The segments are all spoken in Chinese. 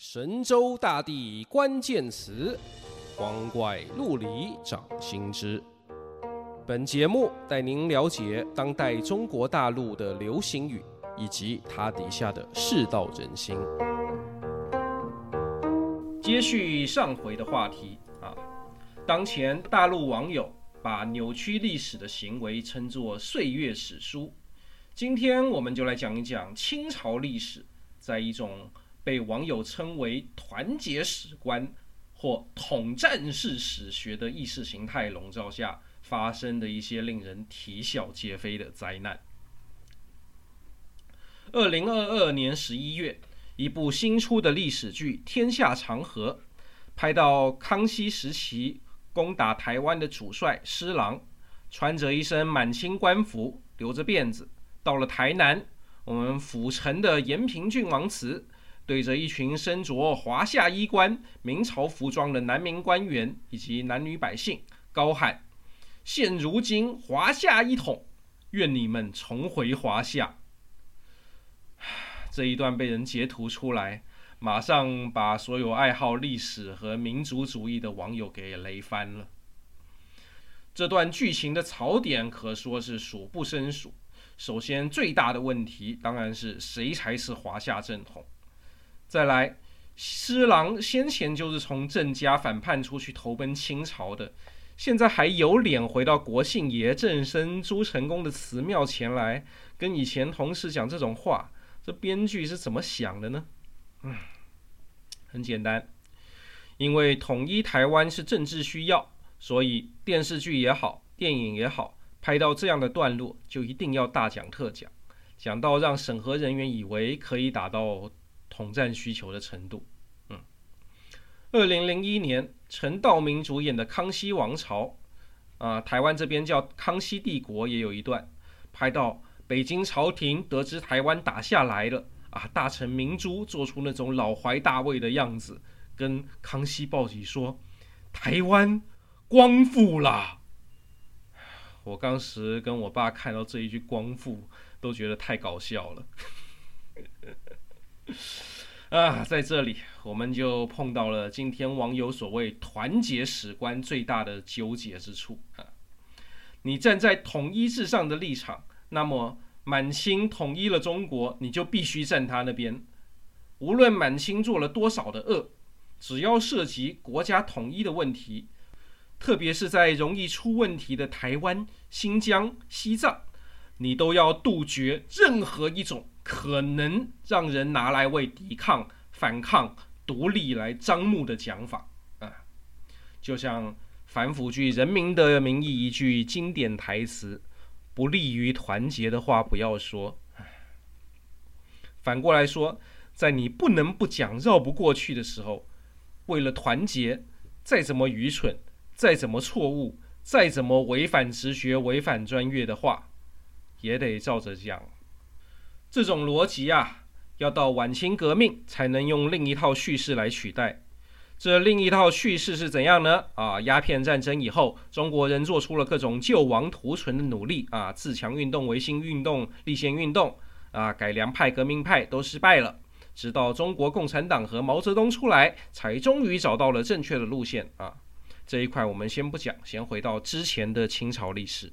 神州大地关键词，光怪陆离掌心之。本节目带您了解当代中国大陆的流行语，以及它底下的世道人心。接续上回的话题啊，当前大陆网友把扭曲历史的行为称作岁月史书。今天我们就来讲一讲清朝历史，在一种。被网友称为“团结史观”或“统战式史学”的意识形态笼罩下，发生的一些令人啼笑皆非的灾难。二零二二年十一月，一部新出的历史剧《天下长河》，拍到康熙时期攻打台湾的主帅施琅，穿着一身满清官服，留着辫子，到了台南，我们府城的延平郡王祠。对着一群身着华夏衣冠、明朝服装的南明官员以及男女百姓，高喊：“现如今华夏一统，愿你们重回华夏。”这一段被人截图出来，马上把所有爱好历史和民族主义的网友给雷翻了。这段剧情的槽点可说是数不胜数。首先，最大的问题当然是谁才是华夏正统。再来，施琅先前就是从郑家反叛出去投奔清朝的，现在还有脸回到国姓爷郑生朱成功的祠庙前来跟以前同事讲这种话，这编剧是怎么想的呢？嗯，很简单，因为统一台湾是政治需要，所以电视剧也好，电影也好，拍到这样的段落就一定要大讲特讲，讲到让审核人员以为可以打到。统战需求的程度，嗯，二零零一年，陈道明主演的《康熙王朝》，啊，台湾这边叫《康熙帝国》，也有一段拍到北京朝廷得知台湾打下来了，啊，大臣明珠做出那种老怀大慰的样子，跟康熙报喜说：“台湾光复了。”我当时跟我爸看到这一句“光复”，都觉得太搞笑了。啊，在这里我们就碰到了今天网友所谓“团结史观”最大的纠结之处啊！你站在统一至上的立场，那么满清统一了中国，你就必须站他那边。无论满清做了多少的恶，只要涉及国家统一的问题，特别是在容易出问题的台湾、新疆、西藏，你都要杜绝任何一种。可能让人拿来为抵抗、反抗、独立来张目的讲法啊，就像反腐剧《人民的名义》一句经典台词：“不利于团结的话不要说。”反过来说，在你不能不讲、绕不过去的时候，为了团结，再怎么愚蠢、再怎么错误、再怎么违反直觉、违反专业的话，也得照着讲。这种逻辑啊，要到晚清革命才能用另一套叙事来取代。这另一套叙事是怎样呢？啊，鸦片战争以后，中国人做出了各种救亡图存的努力啊，自强运动、维新运动、立宪运动啊，改良派、革命派都失败了。直到中国共产党和毛泽东出来，才终于找到了正确的路线啊。这一块我们先不讲，先回到之前的清朝历史。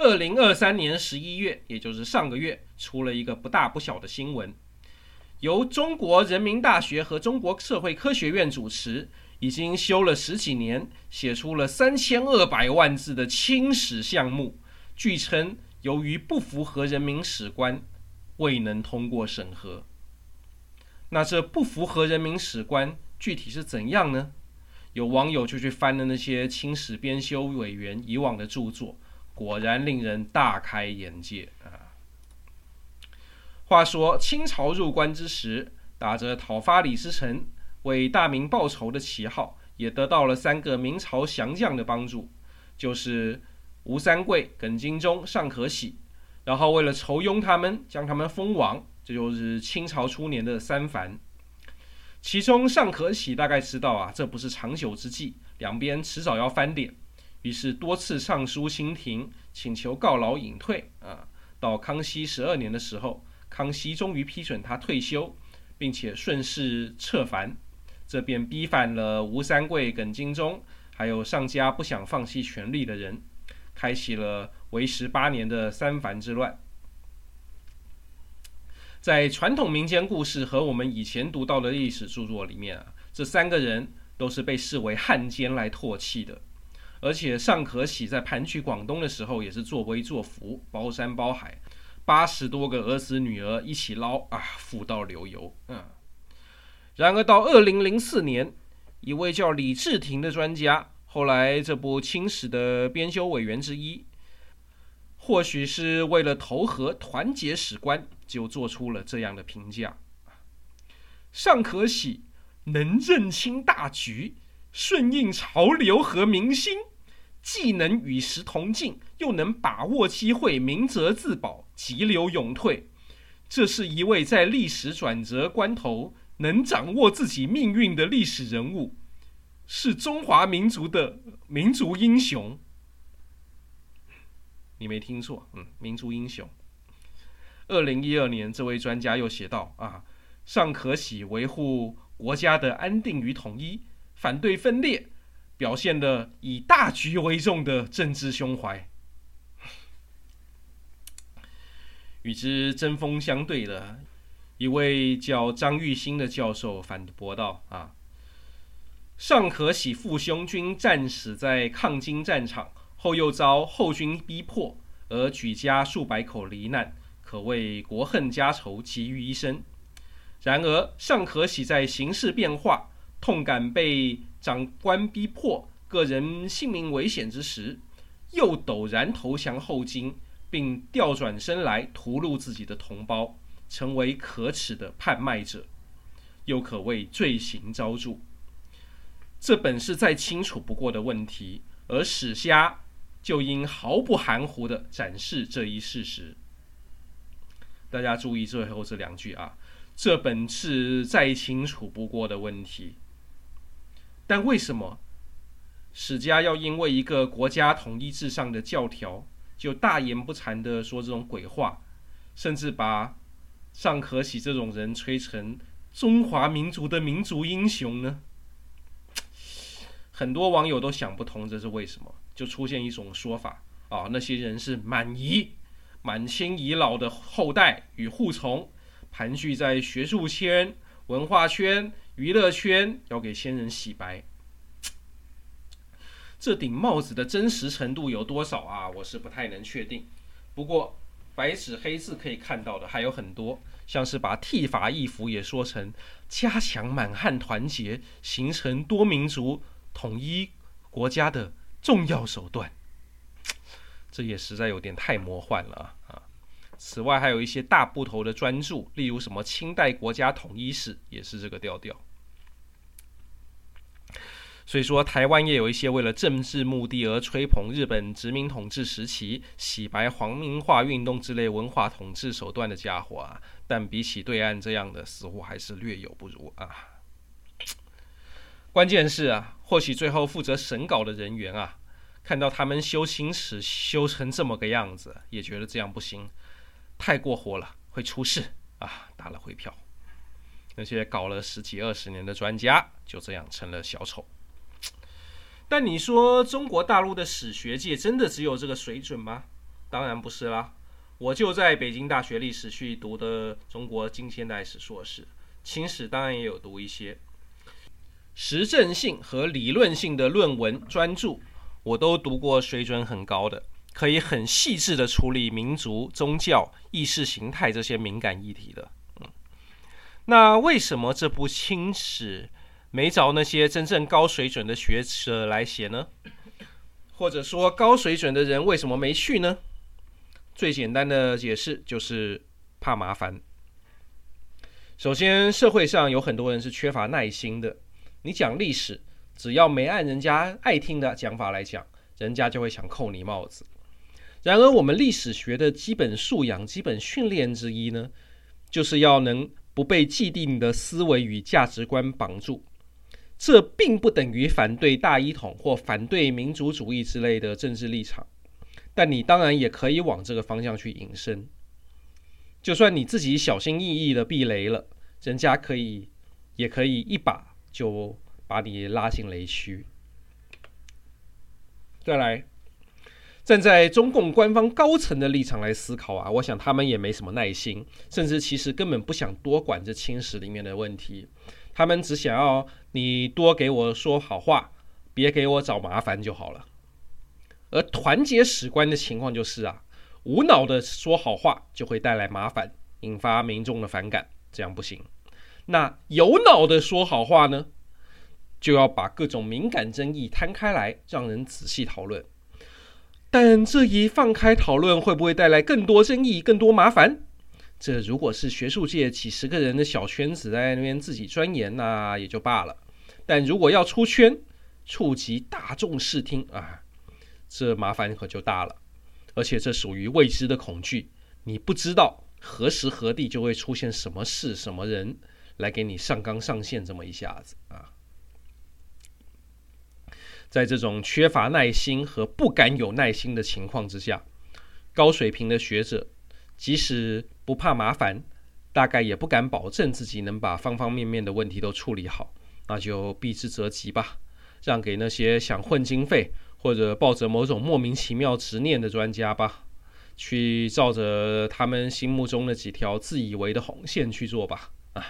二零二三年十一月，也就是上个月，出了一个不大不小的新闻，由中国人民大学和中国社会科学院主持，已经修了十几年，写出了三千二百万字的清史项目，据称由于不符合人民史观，未能通过审核。那这不符合人民史观，具体是怎样呢？有网友就去翻了那些清史编修委员以往的著作。果然令人大开眼界啊！话说清朝入关之时，打着讨伐李自成、为大明报仇的旗号，也得到了三个明朝降将的帮助，就是吴三桂、耿精忠、尚可喜。然后为了酬庸他们，将他们封王，这就是清朝初年的三藩。其中尚可喜大概知道啊，这不是长久之计，两边迟早要翻脸。于是多次上书清廷，请求告老隐退。啊，到康熙十二年的时候，康熙终于批准他退休，并且顺势策反，这便逼反了吴三桂、耿精忠，还有上家不想放弃权力的人，开启了为时八年的三藩之乱。在传统民间故事和我们以前读到的历史著作里面啊，这三个人都是被视为汉奸来唾弃的。而且尚可喜在盘踞广东的时候，也是作威作福，包山包海，八十多个儿子女儿一起捞啊，富到流油。嗯。然而到二零零四年，一位叫李志廷的专家，后来这部清史的编修委员之一，或许是为了投合团结史观，就做出了这样的评价：尚可喜能认清大局，顺应潮流和民心，既能与时同进，又能把握机会，明哲自保，急流勇退。这是一位在历史转折关头能掌握自己命运的历史人物，是中华民族的民族英雄。你没听错，嗯，民族英雄。二零一二年，这位专家又写道：啊，尚可喜维护国家的安定与统一，反对分裂，表现了以大局为重的政治胸怀。与之针锋相对的一位叫张玉兴的教授反驳道：“啊，尚可喜父兄均战死在抗金战场。”后又遭后军逼迫，而举家数百口罹难，可谓国恨家仇集于一身。然而尚可喜在形势变化、痛感被长官逼迫、个人性命危险之时，又陡然投降后金，并调转身来屠戮自己的同胞，成为可耻的叛卖者，又可谓罪行昭著。这本是再清楚不过的问题，而史家。就应毫不含糊地展示这一事实。大家注意最后这两句啊，这本是再清楚不过的问题。但为什么史家要因为一个国家统一至上的教条，就大言不惭地说这种鬼话，甚至把尚可喜这种人吹成中华民族的民族英雄呢？很多网友都想不通这是为什么。就出现一种说法啊，那些人是满遗、满清遗老的后代与护从，盘踞在学术圈、文化圈、娱乐圈，要给先人洗白。这顶帽子的真实程度有多少啊？我是不太能确定。不过白纸黑字可以看到的还有很多，像是把剃发易服也说成加强满汉团结，形成多民族统一国家的。重要手段，这也实在有点太魔幻了啊！此外，还有一些大部头的专著，例如什么《清代国家统一史》，也是这个调调。所以说，台湾也有一些为了政治目的而吹捧日本殖民统治时期、洗白皇民化运动之类文化统治手段的家伙啊，但比起对岸这样的，似乎还是略有不如啊。关键是啊，或许最后负责审稿的人员啊，看到他们修清史修成这么个样子，也觉得这样不行，太过火了，会出事啊，打了回票。那些搞了十几二十年的专家，就这样成了小丑。但你说中国大陆的史学界真的只有这个水准吗？当然不是啦。我就在北京大学历史系读的中国近现代史硕士，清史当然也有读一些。实证性和理论性的论文专著，我都读过，水准很高的，可以很细致地处理民族、宗教、意识形态这些敏感议题的。嗯，那为什么这部清史没找那些真正高水准的学者来写呢？或者说，高水准的人为什么没去呢？最简单的解释就是怕麻烦。首先，社会上有很多人是缺乏耐心的。你讲历史，只要没按人家爱听的讲法来讲，人家就会想扣你帽子。然而，我们历史学的基本素养、基本训练之一呢，就是要能不被既定的思维与价值观绑住。这并不等于反对大一统或反对民族主义之类的政治立场，但你当然也可以往这个方向去引申。就算你自己小心翼翼的避雷了。人家可以也可以一把就把你拉进雷区。再来，站在中共官方高层的立场来思考啊，我想他们也没什么耐心，甚至其实根本不想多管这青史里面的问题，他们只想要你多给我说好话，别给我找麻烦就好了。而团结史观的情况就是啊，无脑的说好话就会带来麻烦，引发民众的反感，这样不行。那有脑的说好话呢，就要把各种敏感争议摊开来，让人仔细讨论。但这一放开讨论，会不会带来更多争议、更多麻烦？这如果是学术界几十个人的小圈子在那边自己钻研，那也就罢了。但如果要出圈，触及大众视听啊！这麻烦可就大了，而且这属于未知的恐惧，你不知道何时何地就会出现什么事、什么人来给你上纲上线，这么一下子啊！在这种缺乏耐心和不敢有耐心的情况之下，高水平的学者即使不怕麻烦，大概也不敢保证自己能把方方面面的问题都处理好，那就避之则吉吧，让给那些想混经费。或者抱着某种莫名其妙执念的专家吧，去照着他们心目中的几条自以为的红线去做吧。啊，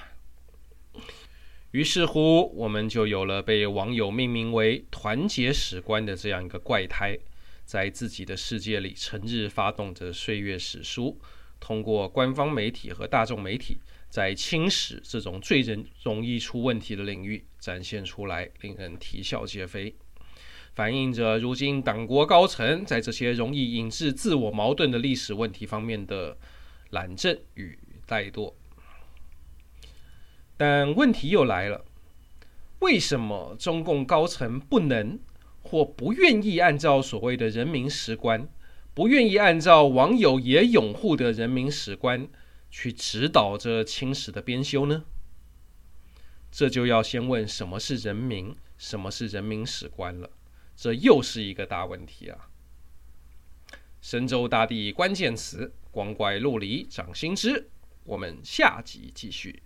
于是乎，我们就有了被网友命名为“团结史观”的这样一个怪胎，在自己的世界里成日发动着岁月史书，通过官方媒体和大众媒体，在清史这种最人容易出问题的领域展现出来，令人啼笑皆非。反映着如今党国高层在这些容易引致自我矛盾的历史问题方面的懒政与怠惰。但问题又来了：为什么中共高层不能或不愿意按照所谓的人民史观，不愿意按照网友也拥护的人民史观去指导这清史的编修呢？这就要先问什么是人民，什么是人民史观了。这又是一个大问题啊！神州大地关键词，光怪陆离，掌心之。我们下集继续。